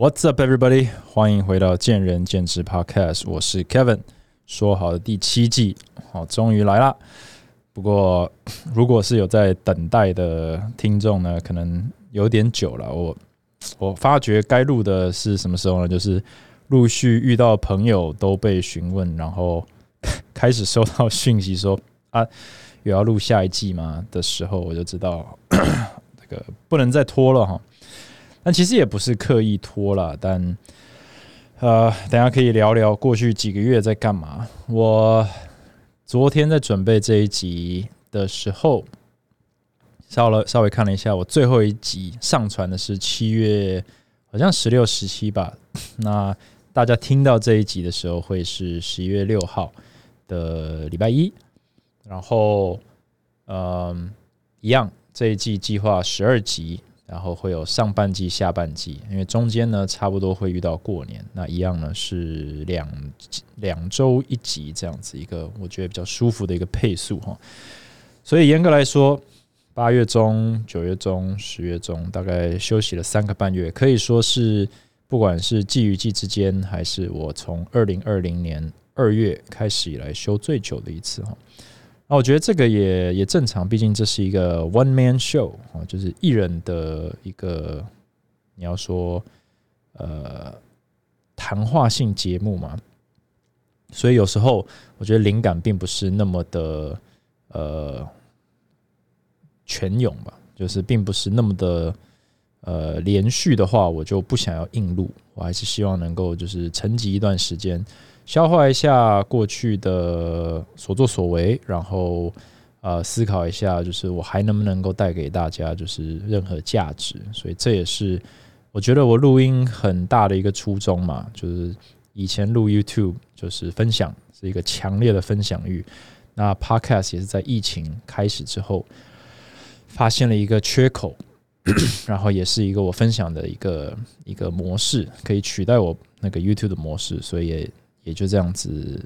What's up, everybody？欢迎回到见仁见智 Podcast，我是 Kevin。说好的第七季，好，终于来啦。不过，如果是有在等待的听众呢，可能有点久了。我我发觉该录的是什么时候呢？就是陆续遇到朋友都被询问，然后 开始收到讯息说啊，有要录下一季吗的时候，我就知道 这个不能再拖了哈。但其实也不是刻意拖了，但呃，等下可以聊聊过去几个月在干嘛。我昨天在准备这一集的时候，稍了稍微看了一下，我最后一集上传的是七月，好像十六、十七吧。那大家听到这一集的时候，会是十一月六号的礼拜一。然后，嗯，一样，这一季计划十二集。然后会有上半季、下半季，因为中间呢差不多会遇到过年，那一样呢是两两周一集这样子一个我觉得比较舒服的一个配速哈。所以严格来说，八月中、九月中、十月中大概休息了三个半月，可以说是不管是季与季之间，还是我从二零二零年二月开始以来休最久的一次哈。那我觉得这个也也正常，毕竟这是一个 one man show 啊，就是艺人的一个你要说呃谈话性节目嘛，所以有时候我觉得灵感并不是那么的呃全涌吧，就是并不是那么的呃连续的话，我就不想要硬录，我还是希望能够就是沉寂一段时间。消化一下过去的所作所为，然后呃思考一下，就是我还能不能够带给大家就是任何价值。所以这也是我觉得我录音很大的一个初衷嘛，就是以前录 YouTube 就是分享是一个强烈的分享欲，那 Podcast 也是在疫情开始之后发现了一个缺口，然后也是一个我分享的一个一个模式，可以取代我那个 YouTube 的模式，所以也。也就这样子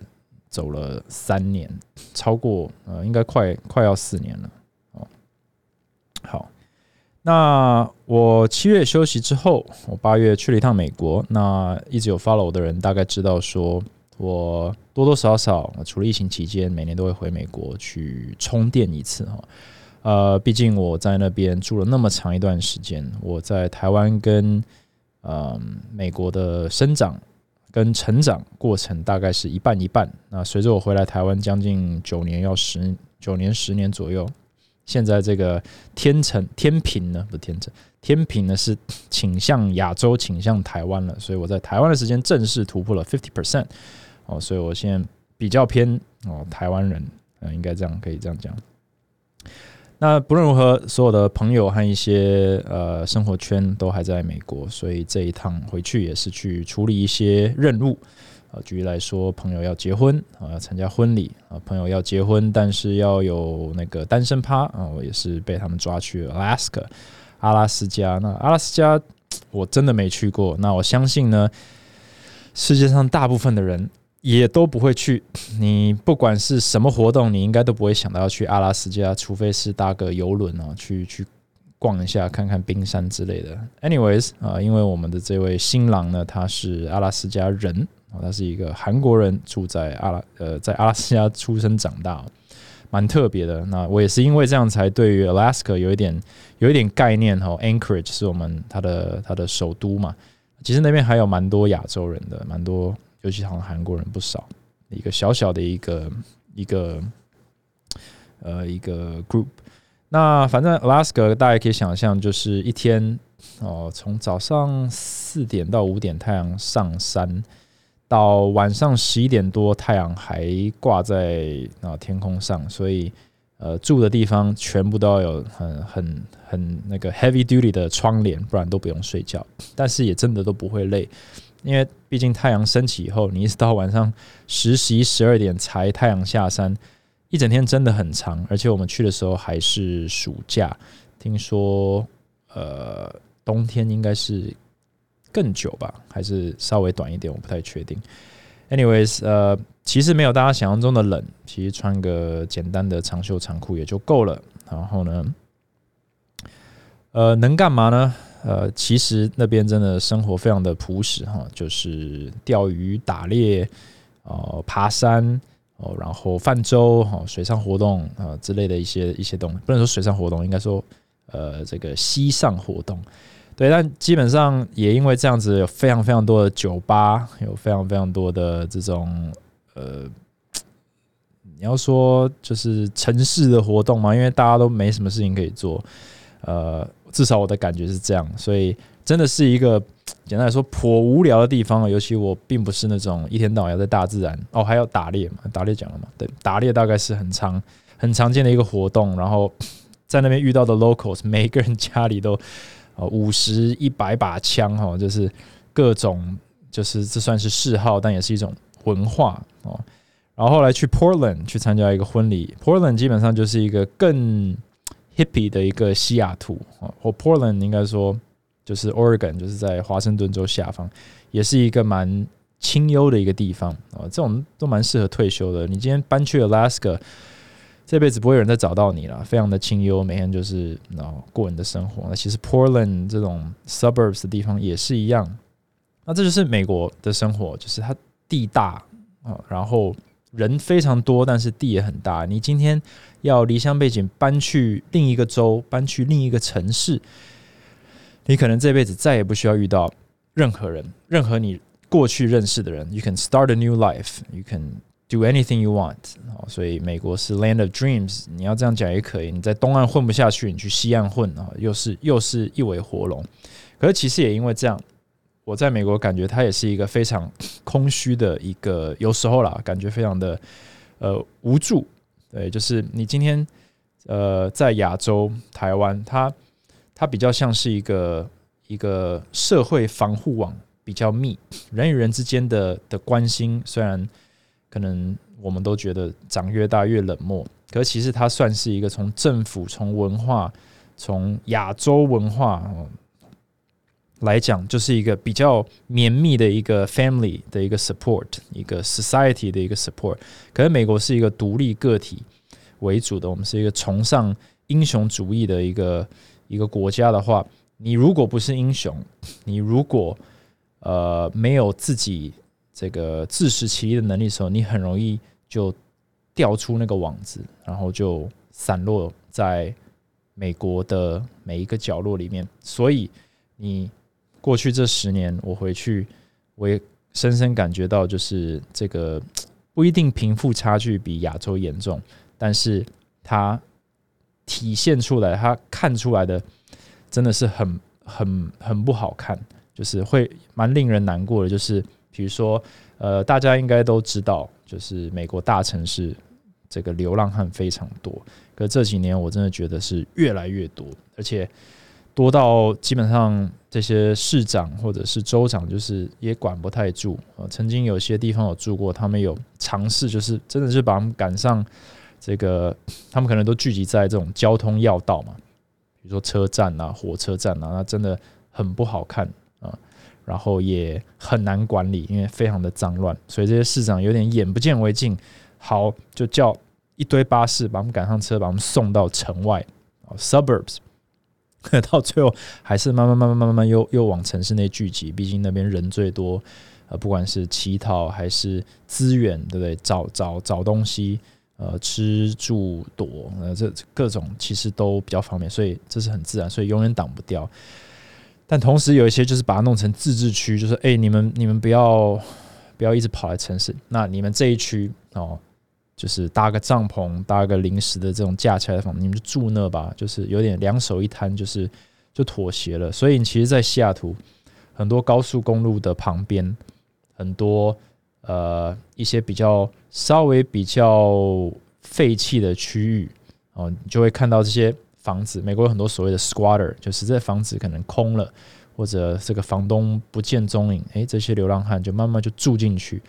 走了三年，超过呃，应该快快要四年了哦。好，那我七月休息之后，我八月去了一趟美国。那一直有 follow 我的人大概知道，说我多多少少除了疫情期间，每年都会回美国去充电一次哈。呃，毕竟我在那边住了那么长一段时间，我在台湾跟呃美国的生长。跟成长过程大概是一半一半。那随着我回来台湾将近九年，要十九年十年左右。现在这个天成天平呢，不是天成天平呢，是倾向亚洲，倾向台湾了。所以我在台湾的时间正式突破了 fifty percent 哦，所以我现在比较偏哦台湾人，嗯，应该这样可以这样讲。那不论如何，所有的朋友和一些呃生活圈都还在美国，所以这一趟回去也是去处理一些任务。呃，举例来说，朋友要结婚啊，要参加婚礼啊，朋友要结婚，但是要有那个单身趴啊，我也是被他们抓去 Alaska 阿拉斯加。那阿拉斯加我真的没去过，那我相信呢，世界上大部分的人。也都不会去。你不管是什么活动，你应该都不会想到要去阿拉斯加，除非是搭个游轮哦，去去逛一下，看看冰山之类的。Anyways 啊，因为我们的这位新郎呢，他是阿拉斯加人啊，他是一个韩国人，住在阿拉呃，在阿拉斯加出生长大，蛮特别的。那我也是因为这样才对于 Alaska 有一点有一点概念哈。Anchorage 是我们它的它的首都嘛，其实那边还有蛮多亚洲人的，蛮多。尤其好像韩国人不少，一个小小的一个一个呃一个 group。那反正 Alaska 大家可以想象，就是一天哦，从早上四点到五点太阳上山，到晚上十一点多太阳还挂在啊天空上，所以呃住的地方全部都要有很很很那个 heavy duty 的窗帘，不然都不用睡觉。但是也真的都不会累。因为毕竟太阳升起以后，你一直到晚上十十一十二点才太阳下山，一整天真的很长。而且我们去的时候还是暑假，听说呃冬天应该是更久吧，还是稍微短一点，我不太确定。Anyways，呃，其实没有大家想象中的冷，其实穿个简单的长袖长裤也就够了。然后呢，呃，能干嘛呢？呃，其实那边真的生活非常的朴实哈，就是钓鱼、打猎、哦爬山哦，然后泛舟哈、水上活动啊之类的一些一些东西，不能说水上活动，应该说呃这个溪上活动。对，但基本上也因为这样子，有非常非常多的酒吧，有非常非常多的这种呃，你要说就是城市的活动嘛，因为大家都没什么事情可以做，呃，至少我的感觉是这样，所以真的是一个 简单来说颇无聊的地方。尤其我并不是那种一天到晚要在大自然哦，还要打猎嘛，打猎讲了嘛，对，打猎大概是很常很常见的一个活动，然后 在那边遇到的 locals，每个人家里都。哦，五十一百把枪哈，就是各种，就是这算是嗜好，但也是一种文化哦。然后后来去 Portland 去参加一个婚礼，Portland 基本上就是一个更 hippy 的一个西雅图哦，或 Portland 应该说就是 Oregon，就是在华盛顿州下方，也是一个蛮清幽的一个地方啊。这种都蛮适合退休的。你今天搬去 Alaska。这辈子不会有人再找到你了，非常的清幽，每天就是然后过你的生活。那其实 Portland 这种 suburbs 的地方也是一样。那这就是美国的生活，就是它地大啊，然后人非常多，但是地也很大。你今天要离乡背景搬去另一个州，搬去另一个城市，你可能这辈子再也不需要遇到任何人，任何你过去认识的人。You can start a new life. You can Do anything you want，所以美国是 Land of Dreams，你要这样讲也可以。你在东岸混不下去，你去西岸混啊，又是又是一尾活龙。可是其实也因为这样，我在美国感觉它也是一个非常空虚的一个，有时候啦，感觉非常的呃无助。对，就是你今天呃在亚洲台湾，它它比较像是一个一个社会防护网比较密，人与人之间的的关心虽然。可能我们都觉得长越大越冷漠，可其实它算是一个从政府、从文化、从亚洲文化来讲，就是一个比较绵密的一个 family 的一个 support，一个 society 的一个 support。可是美国是一个独立个体为主的，我们是一个崇尚英雄主义的一个一个国家的话，你如果不是英雄，你如果呃没有自己。这个自食其力的能力的时候，你很容易就掉出那个网子，然后就散落在美国的每一个角落里面。所以，你过去这十年，我回去，我也深深感觉到，就是这个不一定贫富差距比亚洲严重，但是它体现出来，它看出来的真的是很很很不好看，就是会蛮令人难过的，就是。比如说，呃，大家应该都知道，就是美国大城市这个流浪汉非常多。可这几年，我真的觉得是越来越多，而且多到基本上这些市长或者是州长，就是也管不太住。呃，曾经有些地方有住过，他们有尝试，就是真的是把他们赶上这个，他们可能都聚集在这种交通要道嘛，比如说车站啊、火车站啊，那真的很不好看啊。然后也很难管理，因为非常的脏乱，所以这些市长有点眼不见为净。好，就叫一堆巴士把我们赶上车，把我们送到城外啊，suburbs。到最后还是慢慢慢慢慢慢又又往城市内聚集，毕竟那边人最多。呃，不管是乞讨还是资源，对不对？找找找东西，呃，吃住躲，呃，这各种其实都比较方便，所以这是很自然，所以永远挡不掉。但同时有一些就是把它弄成自治区，就是哎，你们你们不要不要一直跑来城市，那你们这一区哦，就是搭个帐篷，搭个临时的这种架起来的房子，你们就住那吧，就是有点两手一摊，就是就妥协了。所以其实，在西雅图很多高速公路的旁边，很多呃一些比较稍微比较废弃的区域哦，你就会看到这些。房子，美国有很多所谓的 squatter，就是这房子可能空了，或者这个房东不见踪影，诶，这些流浪汉就慢慢就住进去。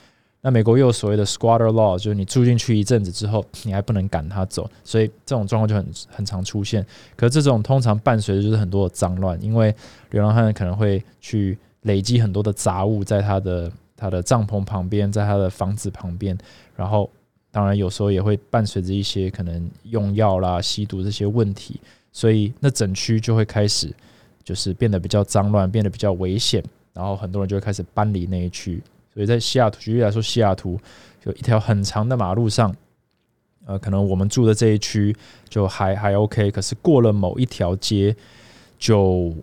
那美国又有所谓的 squatter law，就是你住进去一阵子之后，你还不能赶他走，所以这种状况就很很常出现。可这种通常伴随的就是很多的脏乱，因为流浪汉可能会去累积很多的杂物在他的他的帐篷旁边，在他的房子旁边，然后。当然，有时候也会伴随着一些可能用药啦、吸毒这些问题，所以那整区就会开始就是变得比较脏乱，变得比较危险，然后很多人就会开始搬离那一区。所以在西雅图，举例来说，西雅图有一条很长的马路上，呃，可能我们住的这一区就还还 OK，可是过了某一条街就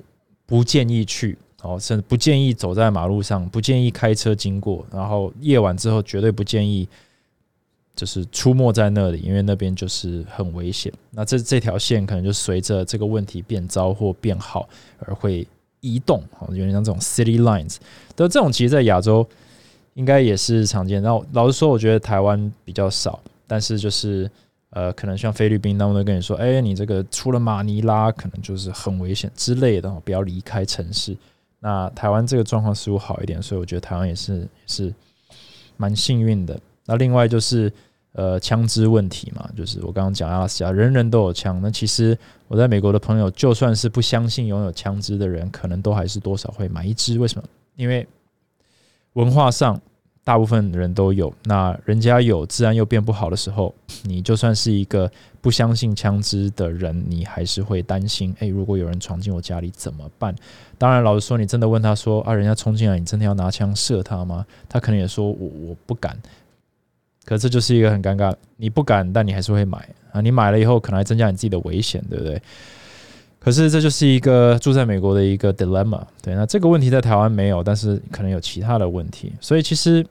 不建议去哦，甚至不建议走在马路上，不建议开车经过，然后夜晚之后绝对不建议就是出没在那里，因为那边就是很危险。那这这条线可能就随着这个问题变糟或变好而会移动，哦，有点像这种 city lines。但这种其实，在亚洲。应该也是常见，然后老实说，我觉得台湾比较少，但是就是呃，可能像菲律宾，他们都跟你说，哎，你这个出了马尼拉，可能就是很危险之类的，不要离开城市。那台湾这个状况似乎好一点，所以我觉得台湾也是是蛮幸运的。那另外就是呃，枪支问题嘛，就是我刚刚讲阿拉斯加人人都有枪，那其实我在美国的朋友，就算是不相信拥有枪支的人，可能都还是多少会买一支。为什么？因为文化上，大部分人都有。那人家有，治安又变不好的时候，你就算是一个不相信枪支的人，你还是会担心：诶，如果有人闯进我家里怎么办？当然，老实说，你真的问他说：“啊，人家冲进来，你真的要拿枪射他吗？”他可能也说：“我我不敢。”可这就是一个很尴尬，你不敢，但你还是会买啊！你买了以后，可能还增加你自己的危险，对不对？可是这就是一个住在美国的一个 dilemma，对，那这个问题在台湾没有，但是可能有其他的问题。所以其实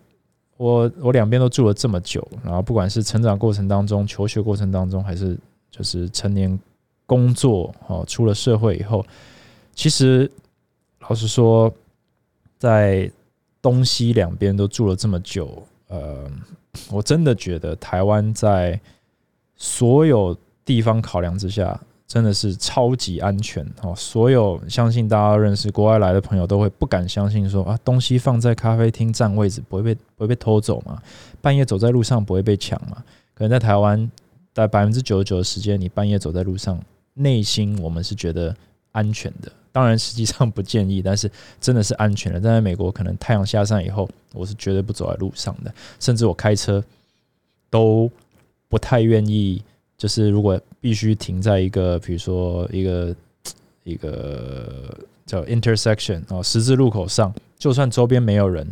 我我两边都住了这么久，然后不管是成长过程当中、求学过程当中，还是就是成年工作哦，出了社会以后，其实老实说，在东西两边都住了这么久，呃，我真的觉得台湾在所有地方考量之下。真的是超级安全哦！所有相信大家认识国外来的朋友都会不敢相信说啊，东西放在咖啡厅占位置不会被不会被偷走吗？半夜走在路上不会被抢吗？可能在台湾，在百分之九十九的时间，你半夜走在路上，内心我们是觉得安全的。当然，实际上不建议，但是真的是安全的。但在美国，可能太阳下山以后，我是绝对不走在路上的，甚至我开车都不太愿意。就是如果必须停在一个，比如说一个一个叫 intersection 哦十字路口上，就算周边没有人，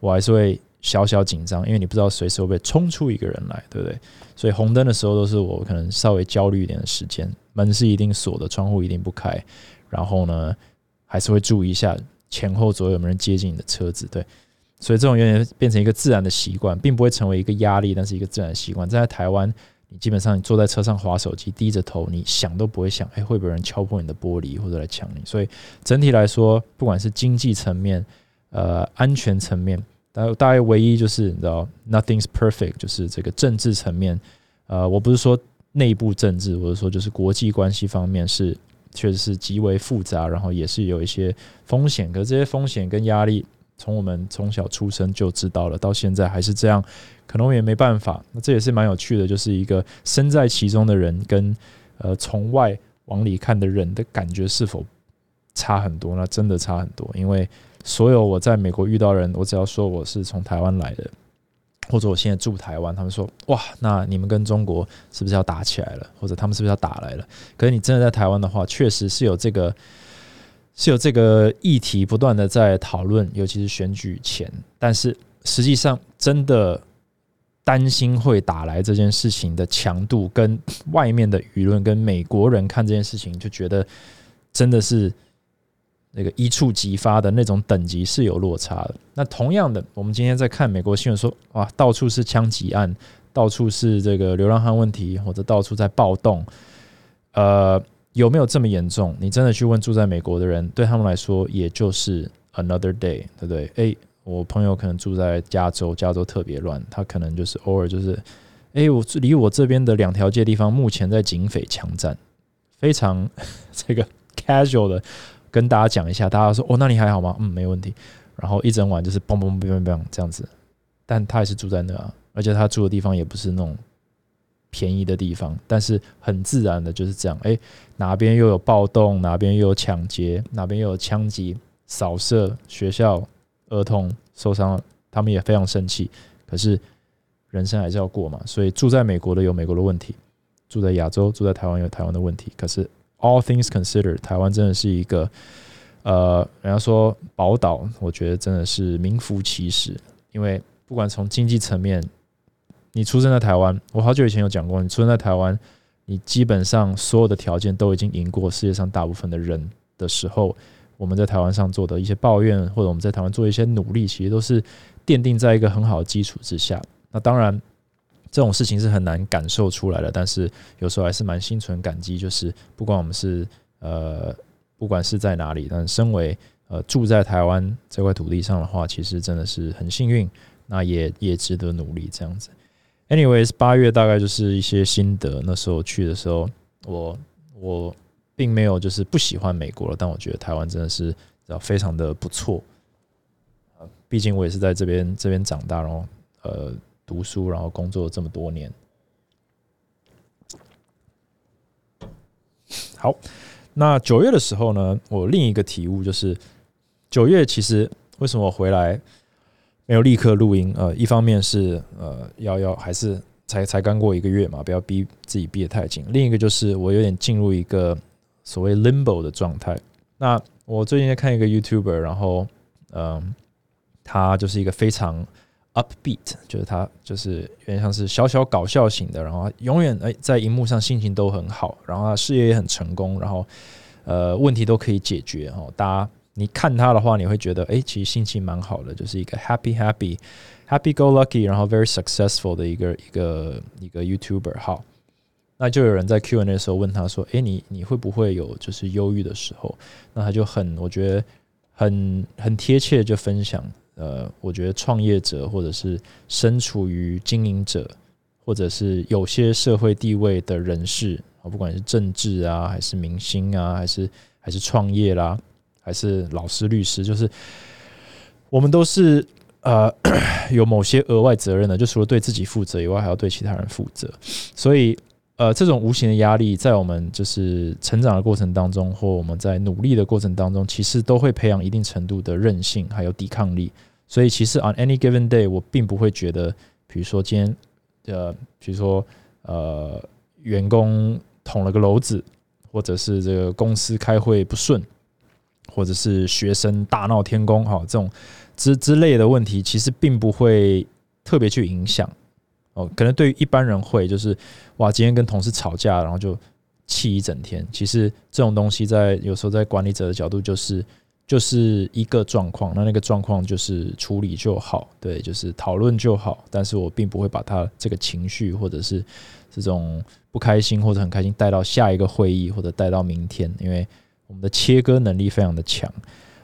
我还是会小小紧张，因为你不知道随时会不会冲出一个人来，对不对？所以红灯的时候都是我可能稍微焦虑一点的时间，门是一定锁的，窗户一定不开，然后呢还是会注意一下前后左右有没有人接近你的车子，对。所以这种有点变成一个自然的习惯，并不会成为一个压力，但是一个自然习惯。在台湾。你基本上你坐在车上划手机，低着头，你想都不会想，哎，会不会有人敲破你的玻璃或者来抢你？所以整体来说，不管是经济层面、呃安全层面，大大概唯一就是你知道，nothing's perfect，就是这个政治层面。呃，我不是说内部政治，我是说就是国际关系方面是确实是极为复杂，然后也是有一些风险。可这些风险跟压力，从我们从小出生就知道了，到现在还是这样。可能我也没办法，那这也是蛮有趣的，就是一个身在其中的人跟呃从外往里看的人的感觉是否差很多？那真的差很多，因为所有我在美国遇到人，我只要说我是从台湾来的，或者我现在住台湾，他们说哇，那你们跟中国是不是要打起来了？或者他们是不是要打来了？可是你真的在台湾的话，确实是有这个是有这个议题不断的在讨论，尤其是选举前，但是实际上真的。担心会打来这件事情的强度，跟外面的舆论跟美国人看这件事情，就觉得真的是那个一触即发的那种等级是有落差的。那同样的，我们今天在看美国新闻说，哇，到处是枪击案，到处是这个流浪汉问题，或者到处在暴动，呃，有没有这么严重？你真的去问住在美国的人，对他们来说，也就是 another day，对不对？诶。我朋友可能住在加州，加州特别乱，他可能就是偶尔就是，哎，我离我这边的两条街地方目前在警匪枪战，非常 这个 casual 的跟大家讲一下，大家说哦，那你还好吗？嗯，没问题。然后一整晚就是嘣嘣嘣嘣嘣这样子，但他也是住在那啊，而且他住的地方也不是那种便宜的地方，但是很自然的就是这样，哎，哪边又有暴动，哪边又有抢劫，哪边又有枪击、扫射学校。儿童受伤，他们也非常生气。可是人生还是要过嘛，所以住在美国的有美国的问题，住在亚洲、住在台湾有台湾的问题。可是 all things considered，台湾真的是一个呃，人家说宝岛，我觉得真的是名副其实。因为不管从经济层面，你出生在台湾，我好久以前有讲过，你出生在台湾，你基本上所有的条件都已经赢过世界上大部分的人的时候，我们在台湾上做的一些抱怨，或者我们在台湾做一些努力，其实都是奠定在一个很好的基础之下。那当然。这种事情是很难感受出来的，但是有时候还是蛮心存感激。就是不管我们是呃，不管是在哪里，但身为呃住在台湾这块土地上的话，其实真的是很幸运，那也也值得努力这样子。Anyways，八月大概就是一些心得。那时候去的时候，我我并没有就是不喜欢美国了，但我觉得台湾真的是非常的不错。毕竟我也是在这边这边长大，然后呃。读书，然后工作这么多年。好，那九月的时候呢，我另一个体悟就是，九月其实为什么回来没有立刻录音？呃，一方面是呃要要还是才才刚过一个月嘛，不要逼自己逼得太紧。另一个就是我有点进入一个所谓 limbo 的状态。那我最近在看一个 YouTuber，然后嗯，他就是一个非常。Upbeat 就是他，就是有点像是小小搞笑型的，然后永远诶在荧幕上心情都很好，然后他事业也很成功，然后呃问题都可以解决哦。大家你看他的话，你会觉得诶其实心情蛮好的，就是一个 happy happy happy go lucky，然后 very successful 的一个一个一个 YouTuber。好，那就有人在 Q&A 的时候问他说：“诶，你你会不会有就是忧郁的时候？”那他就很我觉得很很贴切就分享。呃，我觉得创业者或者是身处于经营者，或者是有些社会地位的人士啊，不管是政治啊，还是明星啊，还是还是创业啦，还是老师、律师，就是我们都是呃 有某些额外责任的，就除了对自己负责以外，还要对其他人负责，所以。呃，这种无形的压力，在我们就是成长的过程当中，或我们在努力的过程当中，其实都会培养一定程度的韧性，还有抵抗力。所以，其实 on any given day，我并不会觉得，比如说今天，呃，比如说呃，员工捅了个篓子，或者是这个公司开会不顺，或者是学生大闹天宫，哈，这种之之类的问题，其实并不会特别去影响。哦，可能对于一般人会就是，哇，今天跟同事吵架，然后就气一整天。其实这种东西在有时候在管理者的角度就是就是一个状况，那那个状况就是处理就好，对，就是讨论就好。但是我并不会把他这个情绪或者是这种不开心或者很开心带到下一个会议或者带到明天，因为我们的切割能力非常的强。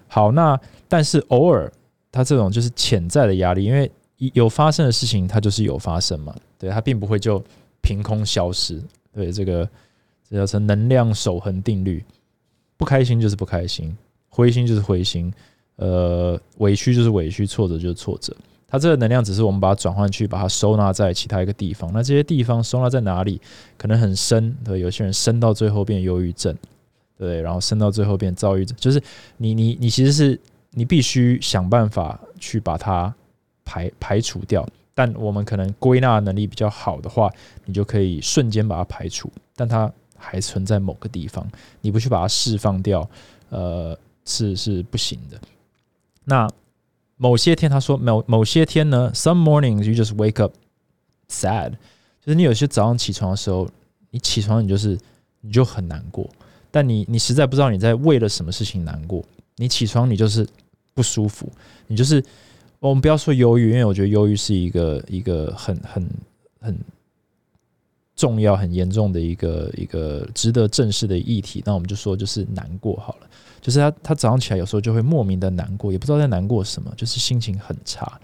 好，那但是偶尔它这种就是潜在的压力，因为。有发生的事情，它就是有发生嘛？对，它并不会就凭空消失。对，这个这叫成能量守恒定律。不开心就是不开心，灰心就是灰心，呃，委屈就是委屈，挫折就是挫折。它这个能量只是我们把它转换去，把它收纳在其他一个地方。那这些地方收纳在哪里？可能很深。对，有些人深到最后变忧郁症，对，然后升到最后变躁郁症。就是你你你其实是你必须想办法去把它。排排除掉，但我们可能归纳能力比较好的话，你就可以瞬间把它排除，但它还存在某个地方，你不去把它释放掉，呃，是是不行的。那某些天，他说某某些天呢，some mornings you just wake up sad，就是你有些早上起床的时候，你起床你就是你就很难过，但你你实在不知道你在为了什么事情难过，你起床你就是不舒服，你就是。我们不要说忧郁，因为我觉得忧郁是一个一个很很很重要、很严重的一个一个值得正视的议题。那我们就说，就是难过好了。就是他他早上起来有时候就会莫名的难过，也不知道在难过什么，就是心情很差。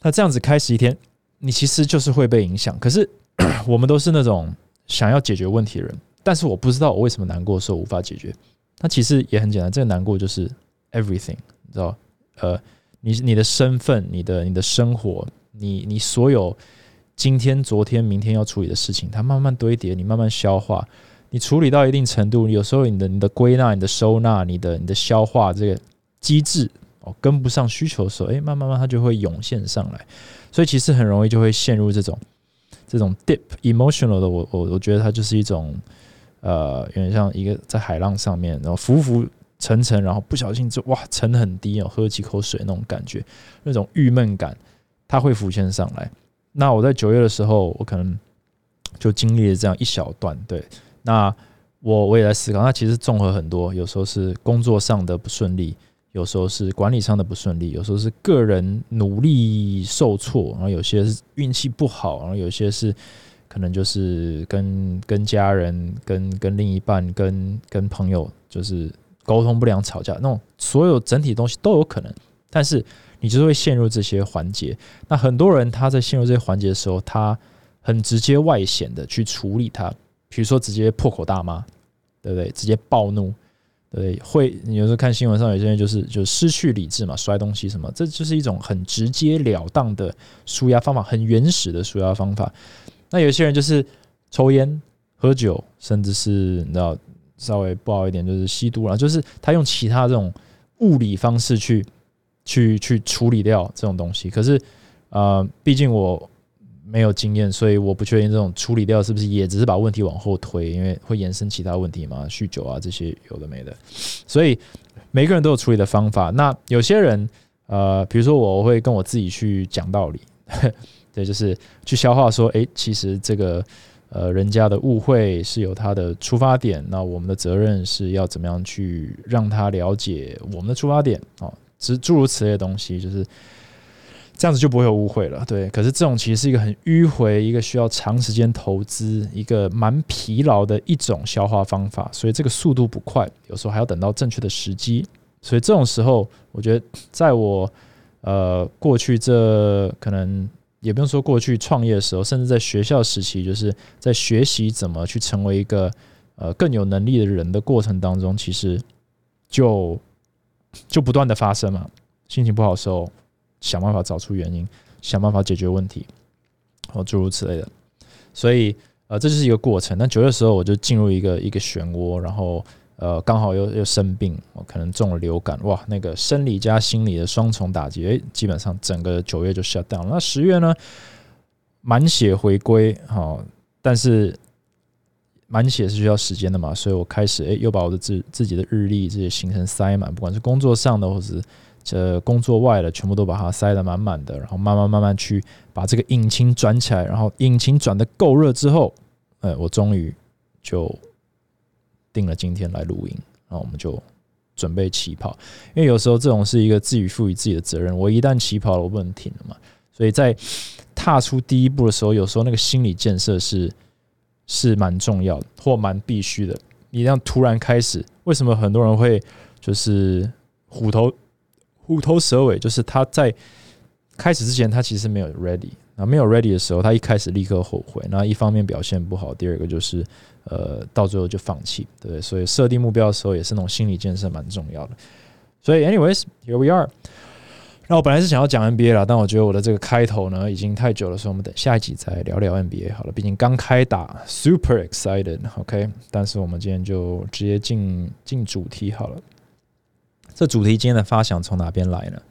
那这样子开始一天，你其实就是会被影响。可是 我们都是那种想要解决问题的人，但是我不知道我为什么难过的时候无法解决。那其实也很简单，这个难过就是 everything，你知道？呃。你你的身份，你的你的生活，你你所有今天、昨天、明天要处理的事情，它慢慢堆叠，你慢慢消化。你处理到一定程度，有时候你的你的归纳、你的收纳、你的你的消化这个机制哦，跟不上需求的时候，诶，慢慢慢它就会涌现上来。所以其实很容易就会陷入这种这种 deep emotional 的。我我我觉得它就是一种呃，有点像一个在海浪上面，然后浮浮沉沉，然后不小心就哇沉很低哦，喝几口水那种感觉，那种郁闷感，它会浮现上来。那我在九月的时候，我可能就经历了这样一小段，对，那我我也在思考，那其实综合很多，有时候是工作上的不顺利。有时候是管理上的不顺利，有时候是个人努力受挫，然后有些是运气不好，然后有些是可能就是跟跟家人、跟跟另一半、跟跟朋友就是沟通不良、吵架那种，所有整体东西都有可能。但是你就会陷入这些环节。那很多人他在陷入这些环节的时候，他很直接外显的去处理它，比如说直接破口大骂，对不对？直接暴怒。对，会你有时候看新闻上有些人就是就失去理智嘛，摔东西什么，这就是一种很直截了当的舒压方法，很原始的舒压方法。那有些人就是抽烟、喝酒，甚至是你知道稍微不好一点就是吸毒了，就是他用其他这种物理方式去去去处理掉这种东西。可是呃，毕竟我。没有经验，所以我不确定这种处理掉是不是也只是把问题往后推，因为会延伸其他问题嘛，酗酒啊这些有的没的。所以每个人都有处理的方法。那有些人，呃，比如说我会跟我自己去讲道理，对，就是去消化说，诶，其实这个呃人家的误会是有他的出发点，那我们的责任是要怎么样去让他了解我们的出发点啊，诸诸如此类的东西，就是。这样子就不会有误会了，对。可是这种其实是一个很迂回、一个需要长时间投资、一个蛮疲劳的一种消化方法，所以这个速度不快，有时候还要等到正确的时机。所以这种时候，我觉得在我呃过去这可能也不用说过去创业的时候，甚至在学校时期，就是在学习怎么去成为一个呃更有能力的人的过程当中，其实就就不断的发生嘛。心情不好的时候。想办法找出原因，想办法解决问题，哦，诸如此类的。所以，呃，这就是一个过程。那九月的时候，我就进入一个一个漩涡，然后，呃，刚好又又生病，我可能中了流感，哇，那个生理加心理的双重打击，诶，基本上整个九月就 shut down。那十月呢，满血回归，好，但是满血是需要时间的嘛，所以我开始，诶，又把我的自自己的日历这些行程塞满，不管是工作上的，或是。这工作外的全部都把它塞得满满的，然后慢慢慢慢去把这个引擎转起来，然后引擎转的够热之后，呃，我终于就定了今天来录音，然后我们就准备起跑。因为有时候这种是一个自己赋予自己的责任，我一旦起跑了，我不能停了嘛。所以在踏出第一步的时候，有时候那个心理建设是是蛮重要的，或蛮必须的。你这样突然开始，为什么很多人会就是虎头？虎头蛇尾，就是他在开始之前，他其实没有 ready，那没有 ready 的时候，他一开始立刻后悔。那一方面表现不好，第二个就是呃，到最后就放弃，对？所以设定目标的时候，也是那种心理建设蛮重要的。所以，anyways，here we are。那我本来是想要讲 NBA 啦，但我觉得我的这个开头呢已经太久了，所以我们等下一集再聊聊 NBA 好了。毕竟刚开打，super excited，OK。但是我们今天就直接进进主题好了。这主题今天的发想从哪边来呢？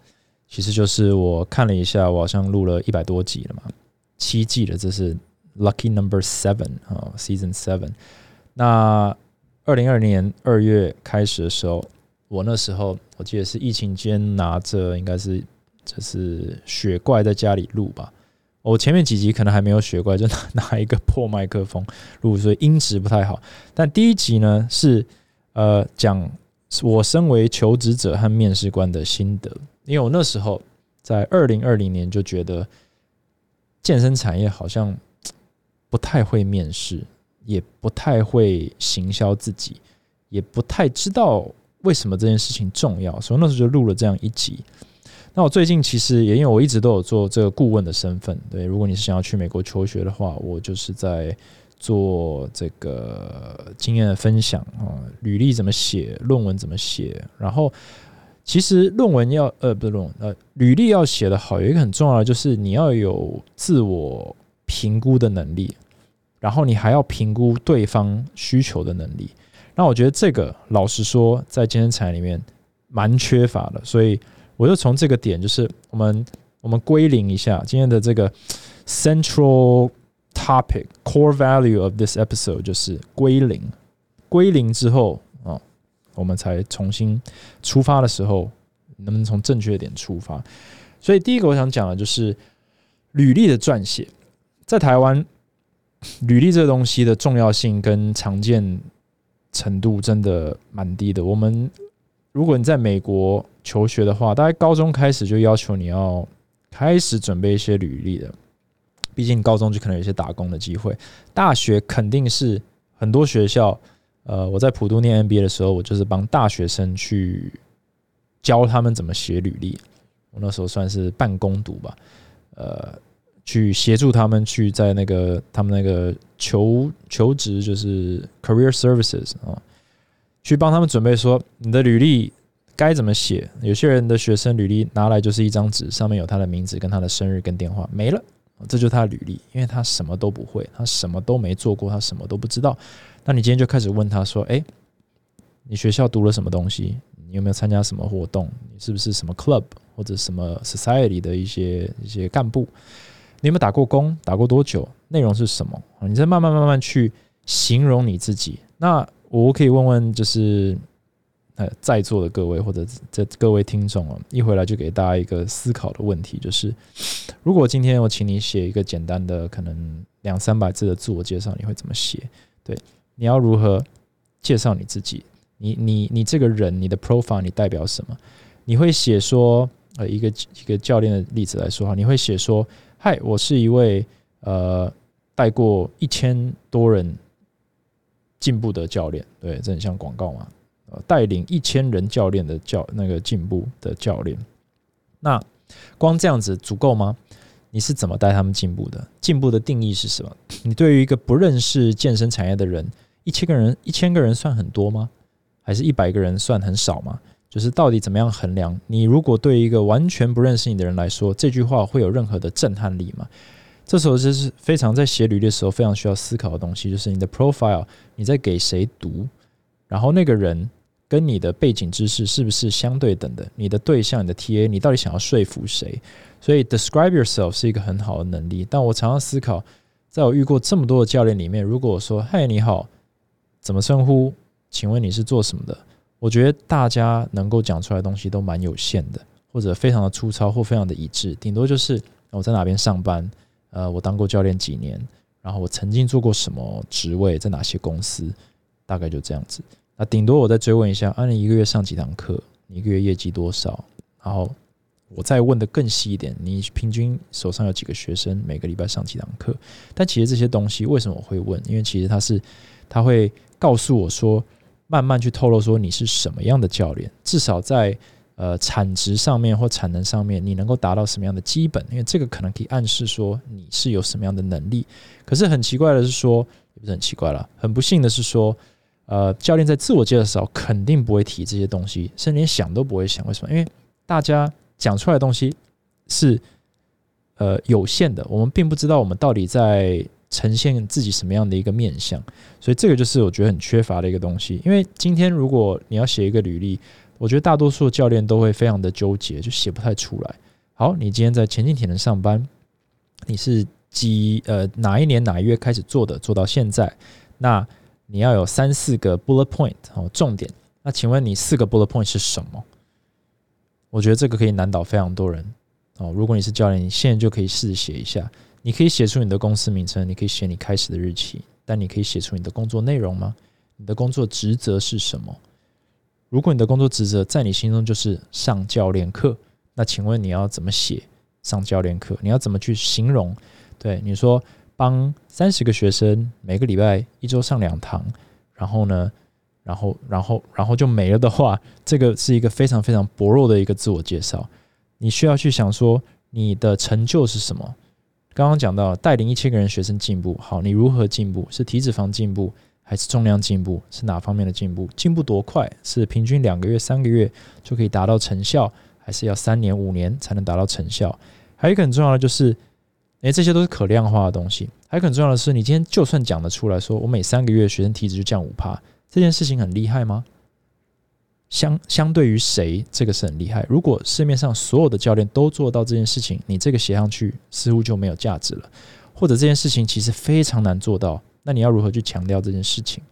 其实就是我看了一下，我好像录了一百多集了嘛，七季了，这是 Lucky Number Seven 啊，Season Seven。那二零二零年二月开始的时候，我那时候我记得是疫情间拿着应该是就是雪怪在家里录吧。我前面几集可能还没有雪怪，就 拿拿一个破麦克风录，所以音质不太好。但第一集呢是呃讲。我身为求职者和面试官的心得，因为我那时候在二零二零年就觉得健身产业好像不太会面试，也不太会行销自己，也不太知道为什么这件事情重要，所以那时候就录了这样一集。那我最近其实也因为我一直都有做这个顾问的身份，对，如果你是想要去美国求学的话，我就是在。做这个经验的分享啊，履历怎么写，论文怎么写，然后其实论文要呃不是论文呃履历要写的好，有一个很重要的就是你要有自我评估的能力，然后你还要评估对方需求的能力。那我觉得这个老实说，在健身产业里面蛮缺乏的，所以我就从这个点，就是我们我们归零一下今天的这个 central。Topic core value of this episode 就是归零归零之后，我们才重新出发的时候，能不能从正确的点出发？所以第一个我想讲的就是履历的撰写，在台湾，履历这个东西的重要性跟常见程度真的蛮低的。我们如果你在美国求学的话，大概高中开始就要求你要开始准备一些履历的。毕竟高中就可能有一些打工的机会，大学肯定是很多学校。呃，我在普渡念 MBA 的时候，我就是帮大学生去教他们怎么写履历。我那时候算是半工读吧，呃，去协助他们去在那个他们那个求求职，就是 career services 啊，去帮他们准备说你的履历该怎么写。有些人的学生履历拿来就是一张纸，上面有他的名字、跟他的生日、跟电话，没了。这就是他的履历，因为他什么都不会，他什么都没做过，他什么都不知道。那你今天就开始问他说：“哎，你学校读了什么东西？你有没有参加什么活动？你是不是什么 club 或者什么 society 的一些一些干部？你有没有打过工？打过多久？内容是什么？你再慢慢慢慢去形容你自己。那我可以问问，就是。呃，在座的各位或者这各位听众啊，一回来就给大家一个思考的问题，就是如果今天我请你写一个简单的，可能两三百字的自我介绍，你会怎么写？对，你要如何介绍你自己？你你你这个人，你的 profile 你代表什么？你会写说，呃，一个一个教练的例子来说哈，你会写说，嗨，我是一位呃带过一千多人进步的教练，对，这很像广告嘛。呃带领一千人教练的教那个进步的教练，那光这样子足够吗？你是怎么带他们进步的？进步的定义是什么？你对于一个不认识健身产业的人，一千个人一千个人算很多吗？还是一百个人算很少吗？就是到底怎么样衡量？你如果对一个完全不认识你的人来说，这句话会有任何的震撼力吗？这时候就是非常在写履历的时候非常需要思考的东西，就是你的 profile 你在给谁读，然后那个人。跟你的背景知识是不是相对等的？你的对象，你的 TA，你到底想要说服谁？所以 describe yourself 是一个很好的能力。但我常常思考，在我遇过这么多的教练里面，如果我说“嗨，你好，怎么称呼？请问你是做什么的？”我觉得大家能够讲出来的东西都蛮有限的，或者非常的粗糙，或非常的一致。顶多就是我在哪边上班，呃，我当过教练几年，然后我曾经做过什么职位，在哪些公司，大概就这样子。那顶多我再追问一下，啊，你一个月上几堂课？你一个月业绩多少？然后我再问的更细一点，你平均手上有几个学生？每个礼拜上几堂课？但其实这些东西为什么我会问？因为其实他是他会告诉我说，慢慢去透露说你是什么样的教练，至少在呃产值上面或产能上面，你能够达到什么样的基本？因为这个可能可以暗示说你是有什么样的能力。可是很奇怪的是说，也不是很奇怪了，很不幸的是说。呃，教练在自我介绍的时候肯定不会提这些东西，甚至连想都不会想。为什么？因为大家讲出来的东西是呃有限的，我们并不知道我们到底在呈现自己什么样的一个面相，所以这个就是我觉得很缺乏的一个东西。因为今天如果你要写一个履历，我觉得大多数教练都会非常的纠结，就写不太出来。好，你今天在前进体能上班，你是几呃哪一年哪一月开始做的，做到现在，那。你要有三四个 bullet point 哦，重点。那请问你四个 bullet point 是什么？我觉得这个可以难倒非常多人哦。如果你是教练，你现在就可以试着写一下。你可以写出你的公司名称，你可以写你开始的日期，但你可以写出你的工作内容吗？你的工作职责是什么？如果你的工作职责在你心中就是上教练课，那请问你要怎么写上教练课？你要怎么去形容？对你说。帮三十个学生每个礼拜一周上两堂，然后呢，然后然后然后就没了的话，这个是一个非常非常薄弱的一个自我介绍。你需要去想说你的成就是什么。刚刚讲到带领一千个人学生进步，好，你如何进步？是体脂肪进步，还是重量进步？是哪方面的进步？进步多快？是平均两个月、三个月就可以达到成效，还是要三年、五年才能达到成效？还有一个很重要的就是。诶，这些都是可量化的东西。还有很重要的是，你今天就算讲得出来说，我每三个月学生体脂就降五帕，这件事情很厉害吗？相相对于谁，这个是很厉害。如果市面上所有的教练都做到这件事情，你这个写上去似乎就没有价值了。或者这件事情其实非常难做到，那你要如何去强调这件事情？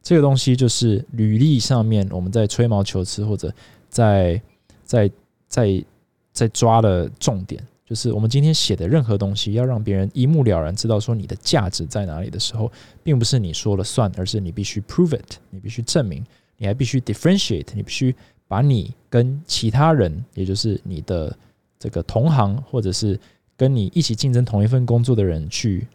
这个东西就是履历上面我们在吹毛求疵或者在在在在抓的重点，就是我们今天写的任何东西，要让别人一目了然知道说你的价值在哪里的时候，并不是你说了算，而是你必须 prove it，你必须证明，你还必须 differentiate，你必须把你跟其他人，也就是你的这个同行或者是跟你一起竞争同一份工作的人去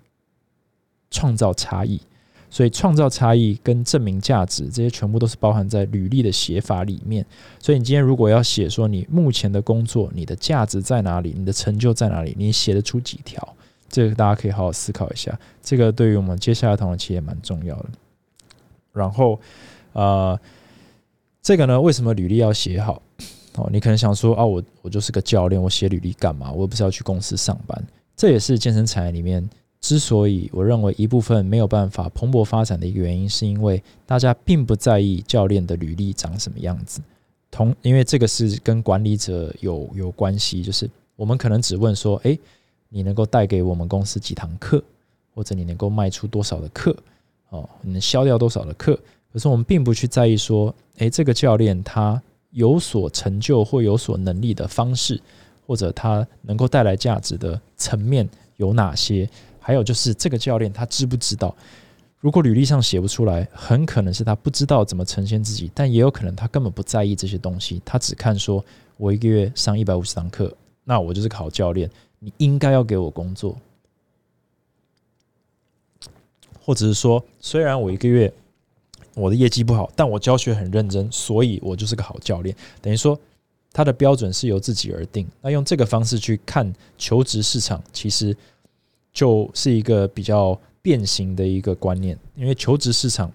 创造差异。所以，创造差异跟证明价值，这些全部都是包含在履历的写法里面。所以，你今天如果要写说你目前的工作，你的价值在哪里，你的成就在哪里，你写得出几条？这个大家可以好好思考一下。这个对于我们接下来讨论其实也蛮重要的。然后，呃，这个呢，为什么履历要写好？哦，你可能想说，啊，我我就是个教练，我写履历干嘛？我又不是要去公司上班。这也是健身产业里面。之所以我认为一部分没有办法蓬勃发展的一个原因，是因为大家并不在意教练的履历长什么样子。同，因为这个是跟管理者有有关系，就是我们可能只问说：“诶，你能够带给我们公司几堂课，或者你能够卖出多少的课？哦，你能销掉多少的课？”可是我们并不去在意说：“诶，这个教练他有所成就或有所能力的方式，或者他能够带来价值的层面有哪些？”还有就是这个教练他知不知道？如果履历上写不出来，很可能是他不知道怎么呈现自己，但也有可能他根本不在意这些东西，他只看说我一个月上一百五十堂课，那我就是个好教练，你应该要给我工作，或者是说虽然我一个月我的业绩不好，但我教学很认真，所以我就是个好教练。等于说他的标准是由自己而定。那用这个方式去看求职市场，其实。就是一个比较变形的一个观念，因为求职市场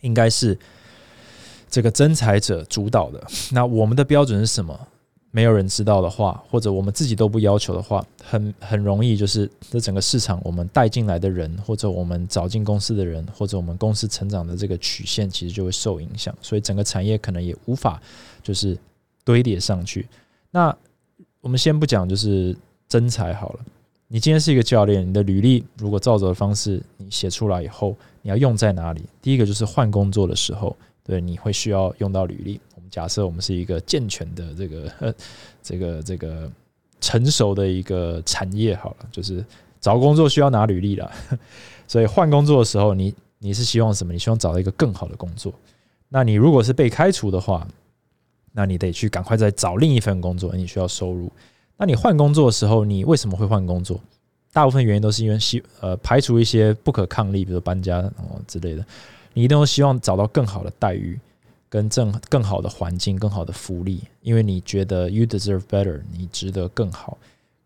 应该是这个真才者主导的。那我们的标准是什么？没有人知道的话，或者我们自己都不要求的话，很很容易就是这整个市场我们带进来的人，或者我们找进公司的人，或者我们公司成长的这个曲线，其实就会受影响。所以整个产业可能也无法就是堆叠上去。那我们先不讲就是真才好了。你今天是一个教练，你的履历如果照着的方式你写出来以后，你要用在哪里？第一个就是换工作的时候，对，你会需要用到履历。假设我们是一个健全的这个 这个这个成熟的一个产业，好了，就是找工作需要拿履历了。所以换工作的时候，你你是希望什么？你希望找到一个更好的工作。那你如果是被开除的话，那你得去赶快再找另一份工作，你需要收入。那你换工作的时候，你为什么会换工作？大部分原因都是因为希呃排除一些不可抗力，比如搬家哦之类的。你一定都希望找到更好的待遇，跟更更好的环境、更好的福利，因为你觉得 you deserve better，你值得更好。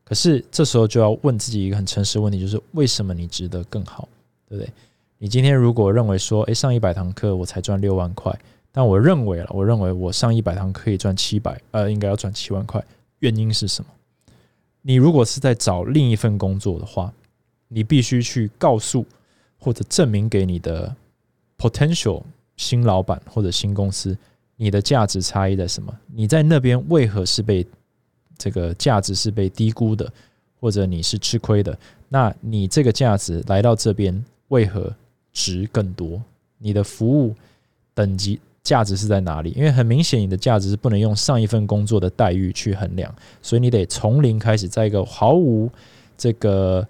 可是这时候就要问自己一个很诚实问题，就是为什么你值得更好？对不对？你今天如果认为说，诶，上一百堂课我才赚六万块，但我认为了，我认为我上一百堂可以赚七百，呃，应该要赚七万块，原因是什么？你如果是在找另一份工作的话，你必须去告诉或者证明给你的 potential 新老板或者新公司，你的价值差异在什么？你在那边为何是被这个价值是被低估的，或者你是吃亏的？那你这个价值来到这边为何值更多？你的服务等级？价值是在哪里？因为很明显，你的价值是不能用上一份工作的待遇去衡量，所以你得从零开始，在一个毫无这个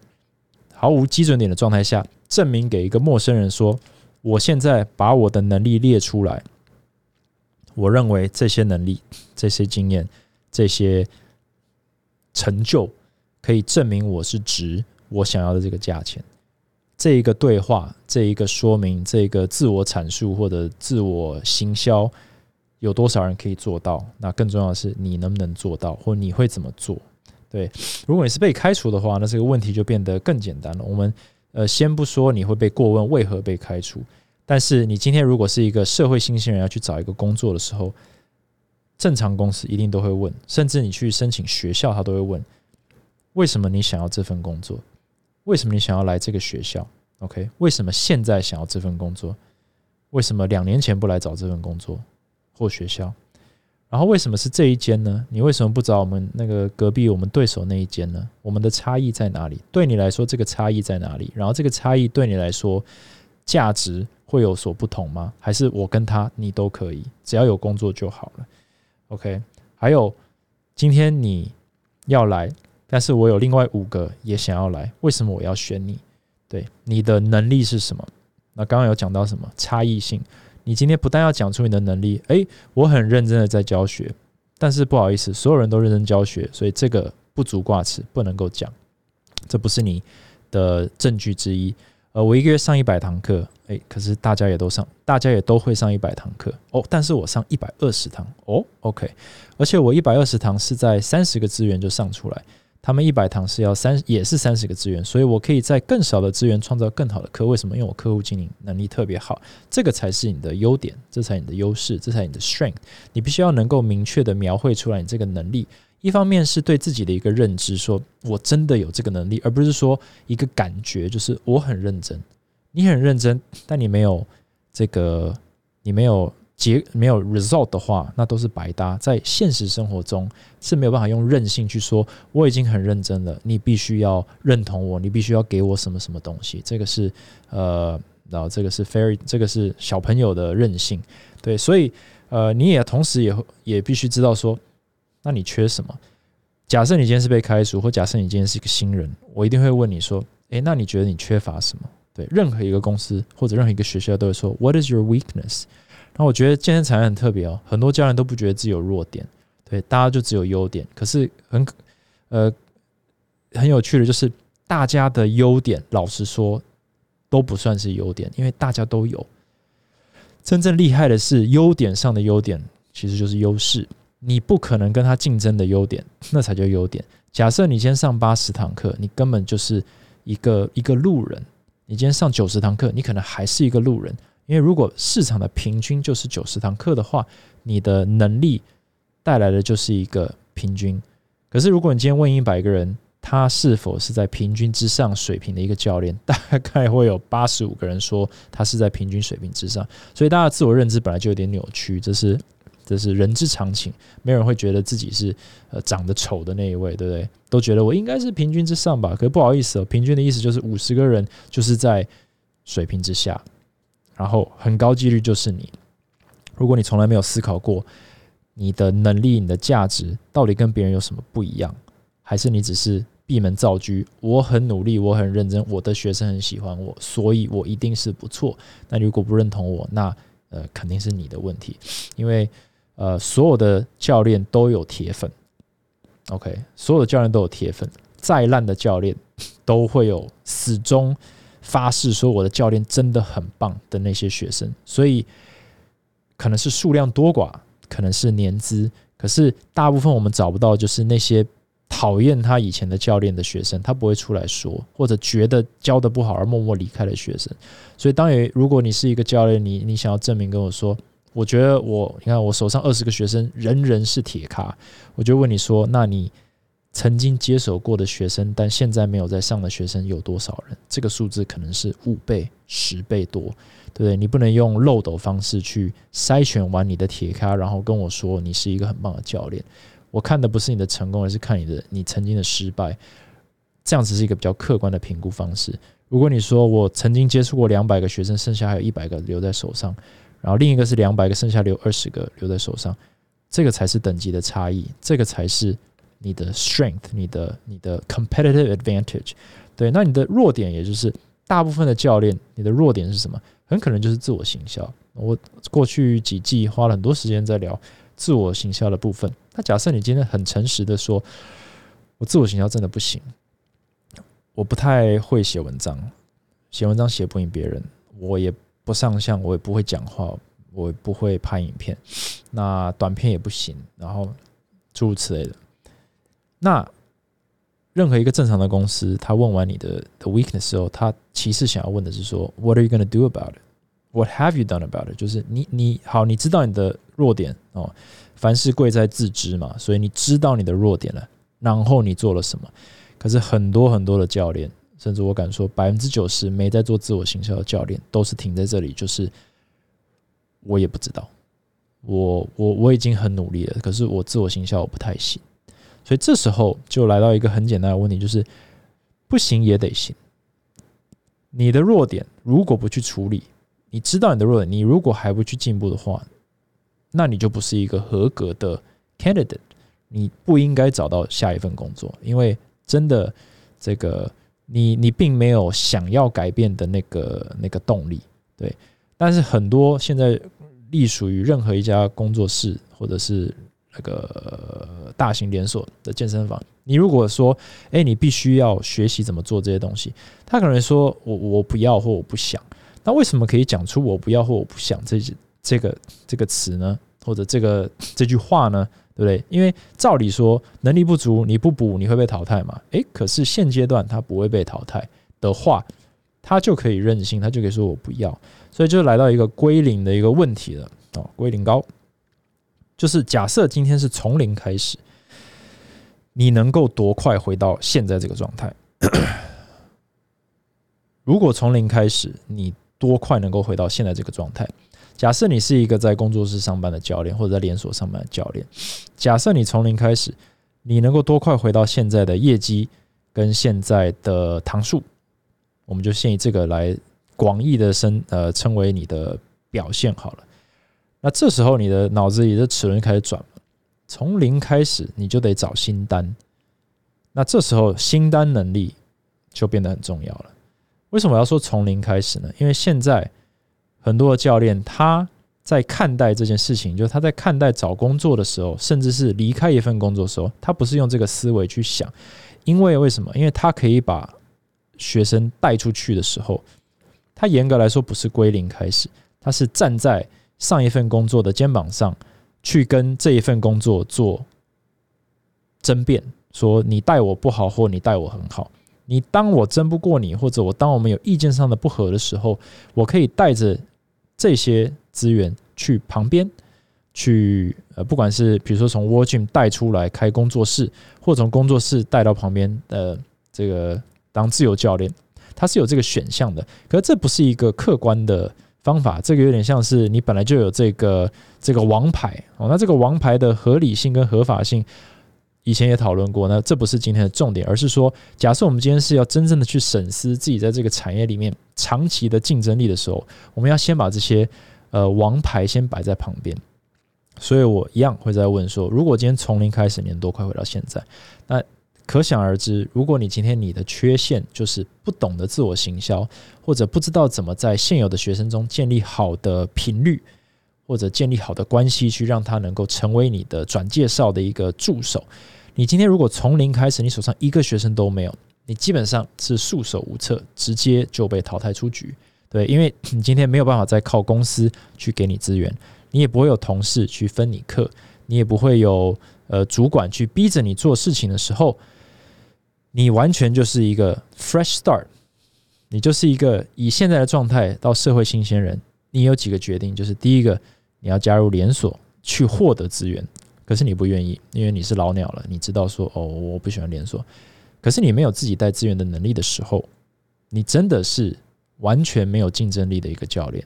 毫无基准点的状态下，证明给一个陌生人说：“我现在把我的能力列出来，我认为这些能力、这些经验、这些成就，可以证明我是值我想要的这个价钱。”这一个对话，这一个说明，这一个自我阐述或者自我行销，有多少人可以做到？那更重要的是，你能不能做到，或你会怎么做？对，如果你是被开除的话，那这个问题就变得更简单了。我们呃，先不说你会被过问为何被开除，但是你今天如果是一个社会新鲜人要去找一个工作的时候，正常公司一定都会问，甚至你去申请学校，他都会问，为什么你想要这份工作？为什么你想要来这个学校？OK？为什么现在想要这份工作？为什么两年前不来找这份工作或学校？然后为什么是这一间呢？你为什么不找我们那个隔壁我们对手那一间呢？我们的差异在哪里？对你来说，这个差异在哪里？然后这个差异对你来说，价值会有所不同吗？还是我跟他你都可以，只要有工作就好了？OK，还有今天你要来，但是我有另外五个也想要来，为什么我要选你？对，你的能力是什么？那刚刚有讲到什么差异性？你今天不但要讲出你的能力，诶，我很认真的在教学，但是不好意思，所有人都认真教学，所以这个不足挂齿，不能够讲，这不是你的证据之一。呃，我一个月上一百堂课，诶，可是大家也都上，大家也都会上一百堂课哦，但是我上一百二十堂哦，OK，而且我一百二十堂是在三十个资源就上出来。他们一百堂是要三，也是三十个资源，所以我可以在更少的资源创造更好的课。为什么？因为我客户经营能力特别好，这个才是你的优点，这才你的优势，这才你的 strength。你必须要能够明确的描绘出来你这个能力。一方面是对自己的一个认知，说我真的有这个能力，而不是说一个感觉，就是我很认真，你很认真，但你没有这个，你没有。结没有 result 的话，那都是白搭。在现实生活中是没有办法用任性去说我已经很认真了，你必须要认同我，你必须要给我什么什么东西。这个是呃，然后这个是 fairy，这个是小朋友的任性。对，所以呃，你也同时也也必须知道说，那你缺什么？假设你今天是被开除，或假设你今天是一个新人，我一定会问你说，诶，那你觉得你缺乏什么？对，任何一个公司或者任何一个学校都会说，What is your weakness？那我觉得健身产业很特别哦，很多教练都不觉得自己有弱点，对，大家就只有优点。可是很呃很有趣的，就是大家的优点，老实说都不算是优点，因为大家都有。真正厉害的是优点上的优点，其实就是优势。你不可能跟他竞争的优点，那才叫优点。假设你今天上八十堂课，你根本就是一个一个路人；你今天上九十堂课，你可能还是一个路人。因为如果市场的平均就是九十堂课的话，你的能力带来的就是一个平均。可是如果你今天问一百个人，他是否是在平均之上水平的一个教练，大概会有八十五个人说他是在平均水平之上。所以大家自我认知本来就有点扭曲，这是这是人之常情。没有人会觉得自己是呃长得丑的那一位，对不对？都觉得我应该是平均之上吧。可是不好意思哦，平均的意思就是五十个人就是在水平之下。然后很高几率就是你。如果你从来没有思考过你的能力、你的价值到底跟别人有什么不一样，还是你只是闭门造车？我很努力，我很认真，我的学生很喜欢我，所以我一定是不错。那如果不认同我，那呃肯定是你的问题。因为呃所有的教练都有铁粉，OK，所有的教练都有铁粉，再烂的教练都会有始终。发誓说我的教练真的很棒的那些学生，所以可能是数量多寡，可能是年资，可是大部分我们找不到，就是那些讨厌他以前的教练的学生，他不会出来说，或者觉得教的不好而默默离开的学生。所以，当然，如果你是一个教练，你你想要证明跟我说，我觉得我，你看我手上二十个学生，人人是铁咖，我就问你说，那你？曾经接手过的学生，但现在没有在上的学生有多少人？这个数字可能是五倍、十倍多，对不对？你不能用漏斗方式去筛选完你的铁咖，然后跟我说你是一个很棒的教练。我看的不是你的成功，而是看你的你曾经的失败。这样子是一个比较客观的评估方式。如果你说我曾经接触过两百个学生，剩下还有一百个留在手上，然后另一个是两百个，剩下留二十个留在手上，这个才是等级的差异，这个才是。你的 strength，你的你的 competitive advantage，对，那你的弱点，也就是大部分的教练，你的弱点是什么？很可能就是自我行销。我过去几季花了很多时间在聊自我行销的部分。那假设你今天很诚实的说，我自我行销真的不行，我不太会写文章，写文章写不赢别人，我也不上相，我也不会讲话，我不会拍影片，那短片也不行，然后诸如此类的。那任何一个正常的公司，他问完你的的 weakness 时候，他其实想要问的是说，What are you gonna do about it? What have you done about it? 就是你你好，你知道你的弱点哦，凡事贵在自知嘛，所以你知道你的弱点了，然后你做了什么？可是很多很多的教练，甚至我敢说百分之九十没在做自我行销的教练，都是停在这里，就是我也不知道，我我我已经很努力了，可是我自我行销我不太行。所以这时候就来到一个很简单的问题，就是不行也得行。你的弱点如果不去处理，你知道你的弱点，你如果还不去进步的话，那你就不是一个合格的 candidate。你不应该找到下一份工作，因为真的这个你你并没有想要改变的那个那个动力。对，但是很多现在隶属于任何一家工作室或者是那个大型连锁的健身房，你如果说，哎，你必须要学习怎么做这些东西，他可能说我我不要或我不想。那为什么可以讲出我不要或我不想这这个这个词呢？或者这个这句话呢？对不对？因为照理说能力不足你不补你会被淘汰嘛？诶，可是现阶段他不会被淘汰的话。他就可以任性，他就可以说我不要，所以就来到一个归零的一个问题了哦。归零高，就是假设今天是从零开始，你能够多快回到现在这个状态？如果从零开始，你多快能够回到现在这个状态？假设你是一个在工作室上班的教练，或者在连锁上班的教练，假设你从零开始，你能够多快回到现在的业绩跟现在的堂数？我们就先以这个来广义的称呃称为你的表现好了。那这时候你的脑子里的齿轮开始转了，从零开始你就得找新单。那这时候新单能力就变得很重要了。为什么要说从零开始呢？因为现在很多的教练他在看待这件事情，就是他在看待找工作的时候，甚至是离开一份工作的时候，他不是用这个思维去想。因为为什么？因为他可以把学生带出去的时候，他严格来说不是归零开始，他是站在上一份工作的肩膀上去跟这一份工作做争辩，说你待我不好，或你待我很好。你当我争不过你，或者我当我们有意见上的不合的时候，我可以带着这些资源去旁边去，呃，不管是比如说从 w o r g y m 带出来开工作室，或从工作室带到旁边的这个。当自由教练，他是有这个选项的，可是这不是一个客观的方法，这个有点像是你本来就有这个这个王牌哦，那这个王牌的合理性跟合法性，以前也讨论过，那这不是今天的重点，而是说，假设我们今天是要真正的去审视自己在这个产业里面长期的竞争力的时候，我们要先把这些呃王牌先摆在旁边，所以我一样会在问说，如果今天从零开始，你能多快回到现在？那可想而知，如果你今天你的缺陷就是不懂得自我行销，或者不知道怎么在现有的学生中建立好的频率，或者建立好的关系，去让他能够成为你的转介绍的一个助手，你今天如果从零开始，你手上一个学生都没有，你基本上是束手无策，直接就被淘汰出局。对，因为你今天没有办法再靠公司去给你资源，你也不会有同事去分你课，你也不会有呃主管去逼着你做事情的时候。你完全就是一个 fresh start，你就是一个以现在的状态到社会新鲜人。你有几个决定？就是第一个，你要加入连锁去获得资源，可是你不愿意，因为你是老鸟了。你知道说，哦，我不喜欢连锁。可是你没有自己带资源的能力的时候，你真的是完全没有竞争力的一个教练。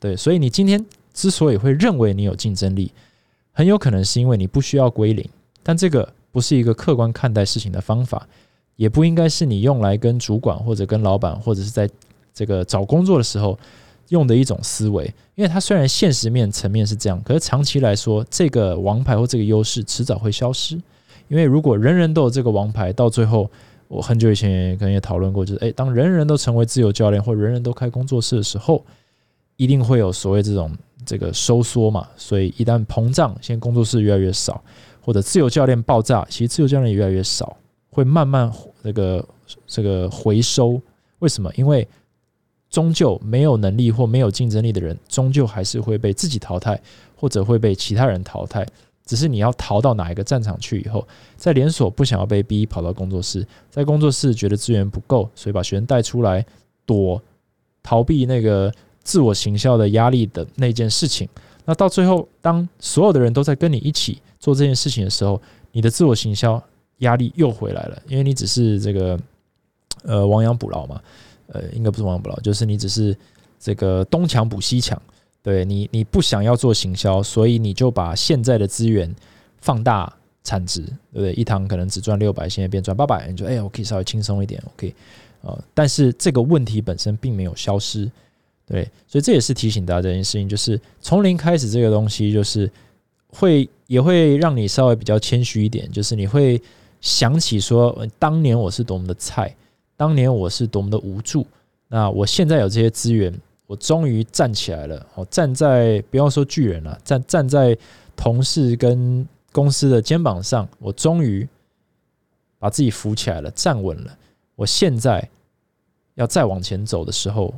对，所以你今天之所以会认为你有竞争力，很有可能是因为你不需要归零，但这个。不是一个客观看待事情的方法，也不应该是你用来跟主管或者跟老板或者是在这个找工作的时候用的一种思维。因为它虽然现实面层面是这样，可是长期来说，这个王牌或这个优势迟早会消失。因为如果人人都有这个王牌，到最后，我很久以前可能也讨论过，就是诶，当人人都成为自由教练或人人都开工作室的时候，一定会有所谓这种这个收缩嘛。所以一旦膨胀，现在工作室越来越少。或者自由教练爆炸，其实自由教练越来越少，会慢慢那个这个回收。为什么？因为终究没有能力或没有竞争力的人，终究还是会被自己淘汰，或者会被其他人淘汰。只是你要逃到哪一个战场去以后，在连锁不想要被逼跑到工作室，在工作室觉得资源不够，所以把学生带出来躲逃避那个自我行销的压力的那件事情。那到最后，当所有的人都在跟你一起。做这件事情的时候，你的自我行销压力又回来了，因为你只是这个呃亡羊补牢嘛，呃，应该不是亡羊补牢，就是你只是这个东墙补西墙，对你，你不想要做行销，所以你就把现在的资源放大产值，对不对？一堂可能只赚六百，现在变赚八百，你就哎，我可以稍微轻松一点，OK，呃，但是这个问题本身并没有消失，对，所以这也是提醒大家这件事情，就是从零开始这个东西，就是会也会让你稍微比较谦虚一点，就是你会想起说，当年我是多么的菜，当年我是多么的无助，那我现在有这些资源，我终于站起来了，我站在不要说巨人了，站站在同事跟。公司的肩膀上，我终于把自己扶起来了，站稳了。我现在要再往前走的时候，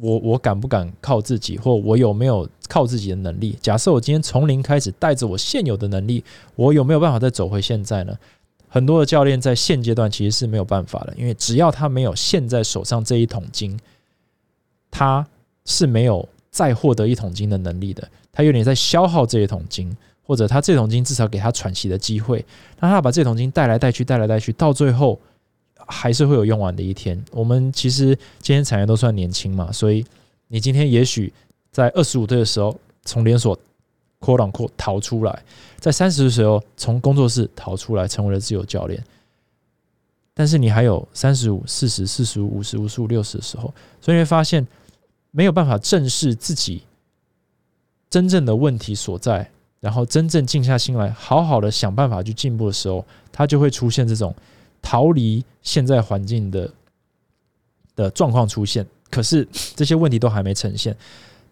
我我敢不敢靠自己，或我有没有靠自己的能力？假设我今天从零开始，带着我现有的能力，我有没有办法再走回现在呢？很多的教练在现阶段其实是没有办法的，因为只要他没有现在手上这一桶金，他是没有再获得一桶金的能力的。他有点在消耗这一桶金。或者他这桶金至少给他喘息的机会，那他把这桶金带来带去，带来带去，到最后还是会有用完的一天。我们其实今天产业都算年轻嘛，所以你今天也许在二十五岁的时候从连锁扩档扩逃出来，在三十的时候从工作室逃出来，成为了自由教练。但是你还有三十五、四十、四十五、五十、五十五、六十的时候，所以你会发现没有办法正视自己真正的问题所在。然后真正静下心来，好好的想办法去进步的时候，他就会出现这种逃离现在环境的的状况出现。可是这些问题都还没呈现，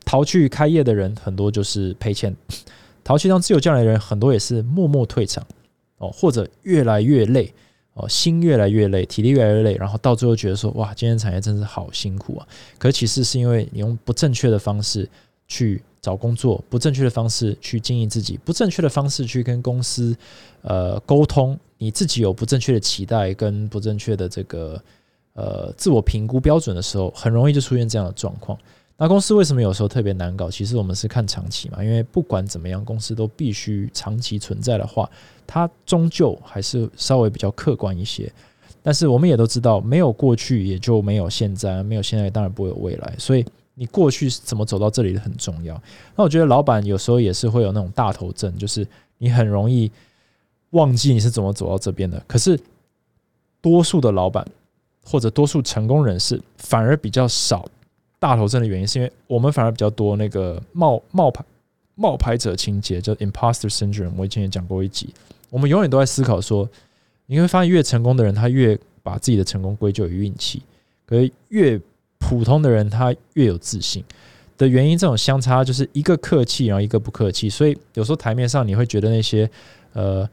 逃去开业的人很多就是赔钱，逃去当自由教练的人很多也是默默退场哦，或者越来越累哦，心越来越累，体力越来越累，然后到最后觉得说哇，今天产业真是好辛苦啊！可其实是因为你用不正确的方式去。找工作不正确的方式去经营自己，不正确的方式去跟公司呃沟通，你自己有不正确的期待跟不正确的这个呃自我评估标准的时候，很容易就出现这样的状况。那公司为什么有时候特别难搞？其实我们是看长期嘛，因为不管怎么样，公司都必须长期存在的话，它终究还是稍微比较客观一些。但是我们也都知道，没有过去也就没有现在，没有现在当然不会有未来，所以。你过去怎么走到这里的很重要。那我觉得老板有时候也是会有那种大头症，就是你很容易忘记你是怎么走到这边的。可是多数的老板或者多数成功人士反而比较少大头症的原因，是因为我们反而比较多那个冒冒牌冒牌者情节，叫 imposter syndrome。我以前也讲过一集，我们永远都在思考说，你会发现越成功的人，他越把自己的成功归咎于运气，可是越普通的人他越有自信的原因，这种相差就是一个客气，然后一个不客气，所以有时候台面上你会觉得那些呃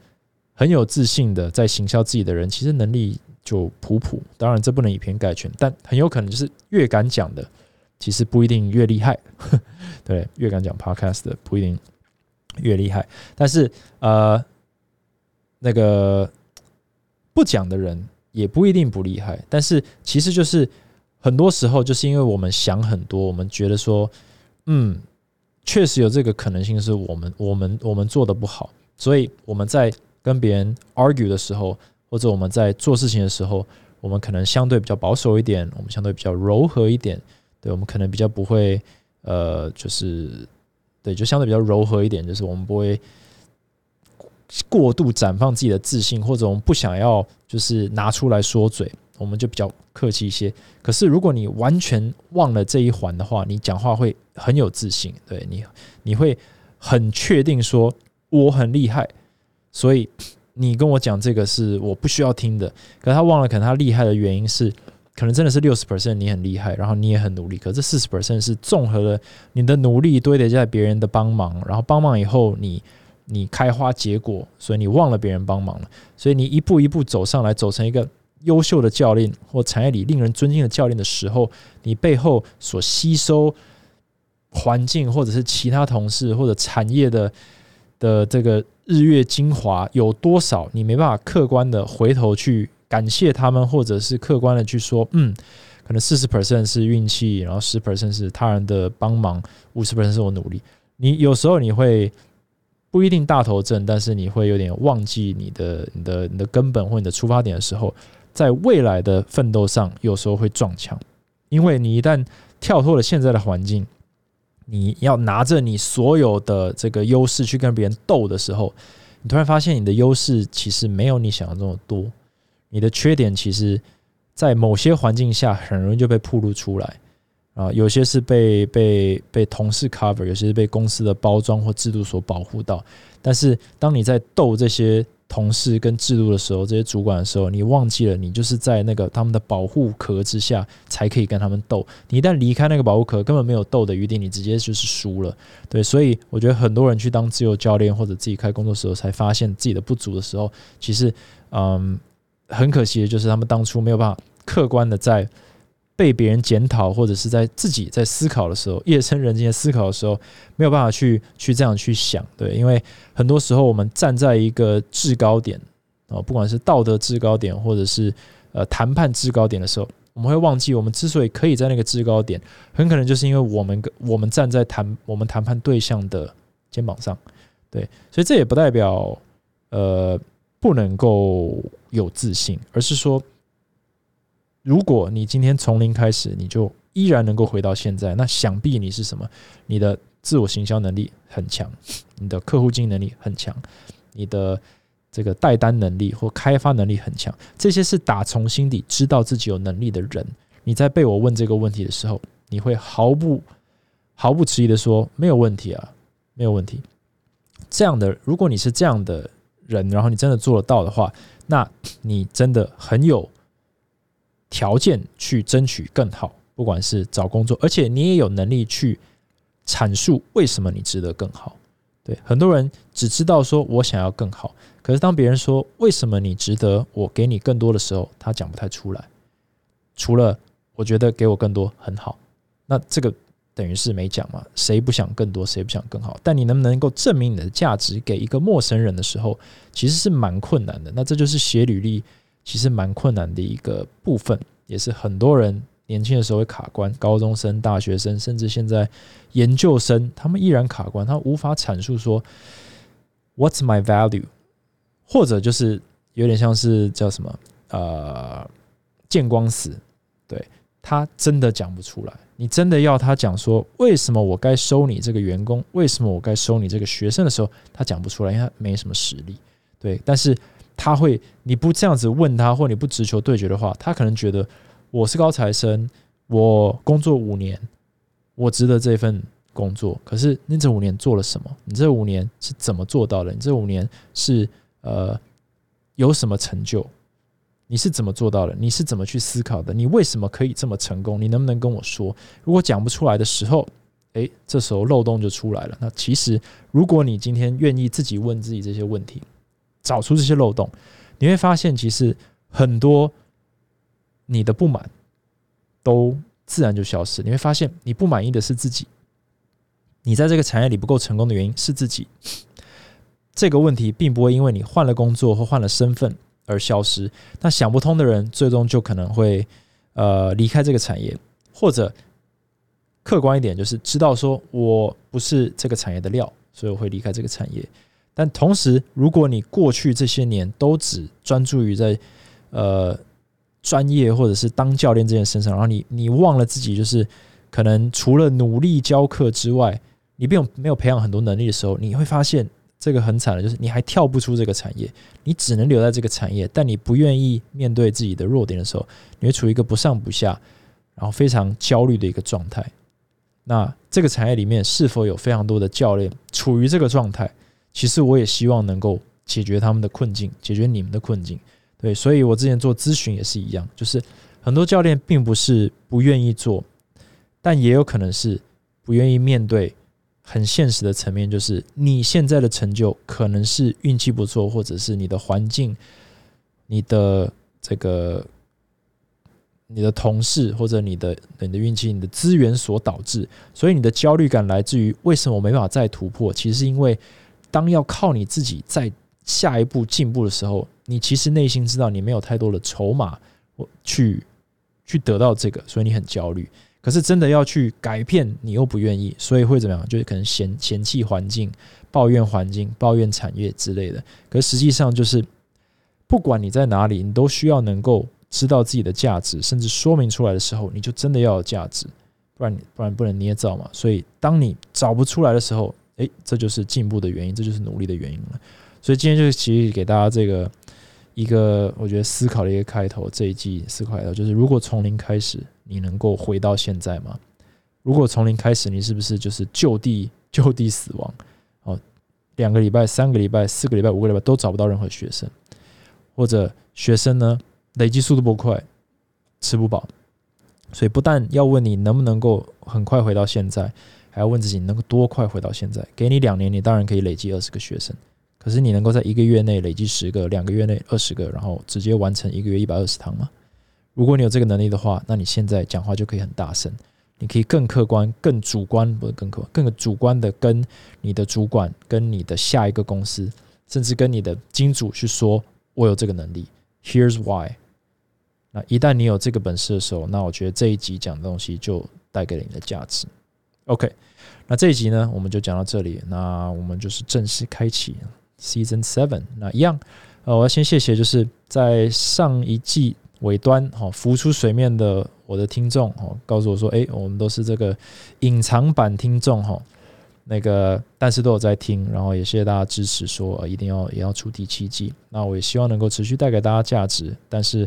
很有自信的在行销自己的人，其实能力就普普。当然这不能以偏概全，但很有可能就是越敢讲的，其实不一定越厉害。对，越敢讲 podcast 的不一定越厉害，但是呃那个不讲的人也不一定不厉害，但是其实就是。很多时候就是因为我们想很多，我们觉得说，嗯，确实有这个可能性，是我们我们我们做的不好，所以我们在跟别人 argue 的时候，或者我们在做事情的时候，我们可能相对比较保守一点，我们相对比较柔和一点，对我们可能比较不会，呃，就是对，就相对比较柔和一点，就是我们不会过度绽放自己的自信，或者我们不想要就是拿出来说嘴。我们就比较客气一些。可是，如果你完全忘了这一环的话，你讲话会很有自信。对你，你会很确定说我很厉害，所以你跟我讲这个是我不需要听的。可是他忘了，可能他厉害的原因是，可能真的是六十 percent 你很厉害，然后你也很努力。可这四十 percent 是综合了你的努力堆叠在别人的帮忙，然后帮忙以后你你开花结果，所以你忘了别人帮忙了，所以你一步一步走上来，走成一个。优秀的教练或产业里令人尊敬的教练的时候，你背后所吸收环境，或者是其他同事或者产业的的这个日月精华有多少？你没办法客观的回头去感谢他们，或者是客观的去说，嗯，可能四十 percent 是运气，然后十 percent 是他人的帮忙，五十 percent 是我努力。你有时候你会不一定大头症，但是你会有点忘记你的你的你的根本或你的出发点的时候。在未来的奋斗上，有时候会撞墙，因为你一旦跳脱了现在的环境，你要拿着你所有的这个优势去跟别人斗的时候，你突然发现你的优势其实没有你想象中的多，你的缺点其实，在某些环境下很容易就被暴露出来啊。有些是被被被同事 cover，有些是被公司的包装或制度所保护到。但是当你在斗这些。同事跟制度的时候，这些主管的时候，你忘记了，你就是在那个他们的保护壳之下才可以跟他们斗。你一旦离开那个保护壳，根本没有斗的余地，你直接就是输了。对，所以我觉得很多人去当自由教练或者自己开工作时候，才发现自己的不足的时候，其实，嗯，很可惜的就是他们当初没有办法客观的在。被别人检讨，或者是在自己在思考的时候，夜深人静的思考的时候，没有办法去去这样去想，对，因为很多时候我们站在一个制高点啊，不管是道德制高点，或者是呃谈判制高点的时候，我们会忘记，我们之所以可以在那个制高点，很可能就是因为我们我们站在谈我们谈判对象的肩膀上，对，所以这也不代表呃不能够有自信，而是说。如果你今天从零开始，你就依然能够回到现在，那想必你是什么？你的自我行销能力很强，你的客户经营能力很强，你的这个带单能力或开发能力很强，这些是打从心底知道自己有能力的人。你在被我问这个问题的时候，你会毫不毫不迟疑的说没有问题啊，没有问题。这样的，如果你是这样的人，然后你真的做得到的话，那你真的很有。条件去争取更好，不管是找工作，而且你也有能力去阐述为什么你值得更好。对很多人只知道说我想要更好，可是当别人说为什么你值得我给你更多的时候，他讲不太出来。除了我觉得给我更多很好，那这个等于是没讲嘛？谁不想更多？谁不想更好？但你能不能够证明你的价值给一个陌生人的时候，其实是蛮困难的。那这就是写履历。其实蛮困难的一个部分，也是很多人年轻的时候会卡关。高中生、大学生，甚至现在研究生，他们依然卡关，他无法阐述说 “What's my value”，或者就是有点像是叫什么呃见光死，对他真的讲不出来。你真的要他讲说为什么我该收你这个员工，为什么我该收你这个学生的时候，他讲不出来，因为他没什么实力。对，但是。他会，你不这样子问他，或你不直球对决的话，他可能觉得我是高材生，我工作五年，我值得这份工作。可是你这五年做了什么？你这五年是怎么做到的？你这五年是呃有什么成就？你是怎么做到的？你是怎么去思考的？你为什么可以这么成功？你能不能跟我说？如果讲不出来的时候，诶，这时候漏洞就出来了。那其实，如果你今天愿意自己问自己这些问题。找出这些漏洞，你会发现，其实很多你的不满都自然就消失。你会发现，你不满意的是自己，你在这个产业里不够成功的原因是自己。这个问题并不会因为你换了工作或换了身份而消失。那想不通的人，最终就可能会呃离开这个产业，或者客观一点，就是知道说我不是这个产业的料，所以我会离开这个产业。但同时，如果你过去这些年都只专注于在呃专业或者是当教练这件身上，然后你你忘了自己就是可能除了努力教课之外，你没有没有培养很多能力的时候，你会发现这个很惨的，就是你还跳不出这个产业，你只能留在这个产业，但你不愿意面对自己的弱点的时候，你会处于一个不上不下，然后非常焦虑的一个状态。那这个产业里面是否有非常多的教练处于这个状态？其实我也希望能够解决他们的困境，解决你们的困境。对，所以我之前做咨询也是一样，就是很多教练并不是不愿意做，但也有可能是不愿意面对很现实的层面，就是你现在的成就可能是运气不错，或者是你的环境、你的这个、你的同事或者你的你的运气、你的资源所导致。所以你的焦虑感来自于为什么我没办法再突破？其实是因为。当要靠你自己在下一步进步的时候，你其实内心知道你没有太多的筹码，我去去得到这个，所以你很焦虑。可是真的要去改变，你又不愿意，所以会怎么样？就是可能嫌嫌弃环境、抱怨环境、抱怨产业之类的。可实际上就是，不管你在哪里，你都需要能够知道自己的价值，甚至说明出来的时候，你就真的要有价值，不然不然不能捏造嘛。所以当你找不出来的时候，诶，这就是进步的原因，这就是努力的原因了。所以今天就是其实给大家这个一个我觉得思考的一个开头，这一季思考开头就是：如果从零开始，你能够回到现在吗？如果从零开始，你是不是就是就地就地死亡？哦，两个礼拜、三个礼拜、四个礼拜、五个礼拜都找不到任何学生，或者学生呢累积速度不快，吃不饱，所以不但要问你能不能够很快回到现在。还要问自己能够多快回到现在？给你两年，你当然可以累积二十个学生。可是你能够在一个月内累积十个，两个月内二十个，然后直接完成一个月一百二十堂吗？如果你有这个能力的话，那你现在讲话就可以很大声，你可以更客观、更主观，不是更客观、更主观的跟你的主管、跟你的下一个公司，甚至跟你的金主去说：“我有这个能力。”Here's why。那一旦你有这个本事的时候，那我觉得这一集讲的东西就带给了你的价值。OK，那这一集呢，我们就讲到这里。那我们就是正式开启 Season Seven。那一样，呃，我要先谢谢，就是在上一季尾端哈浮出水面的我的听众哈，告诉我说，哎，我们都是这个隐藏版听众哈。那个，但是都有在听，然后也谢谢大家支持，说一定要也要出第七季。那我也希望能够持续带给大家价值，但是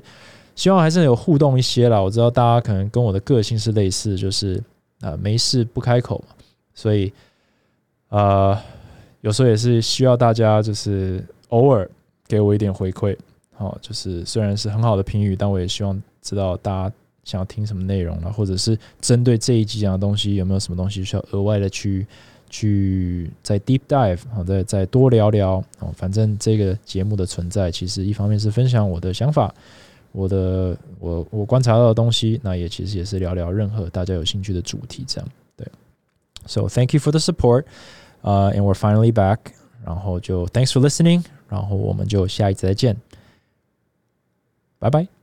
希望还是有互动一些啦。我知道大家可能跟我的个性是类似，就是。啊，没事不开口嘛，所以，呃，有时候也是需要大家就是偶尔给我一点回馈，好，就是虽然是很好的评语，但我也希望知道大家想要听什么内容了，或者是针对这一集讲的东西有没有什么东西需要额外的去去再 deep dive，好，再再多聊聊，哦，反正这个节目的存在，其实一方面是分享我的想法。我的我我观察到的东西，那也其实也是聊聊任何大家有兴趣的主题，这样对。So thank you for the support, uh, and we're finally back. 然后就 thanks for listening. 然后我们就下一次再见，拜拜。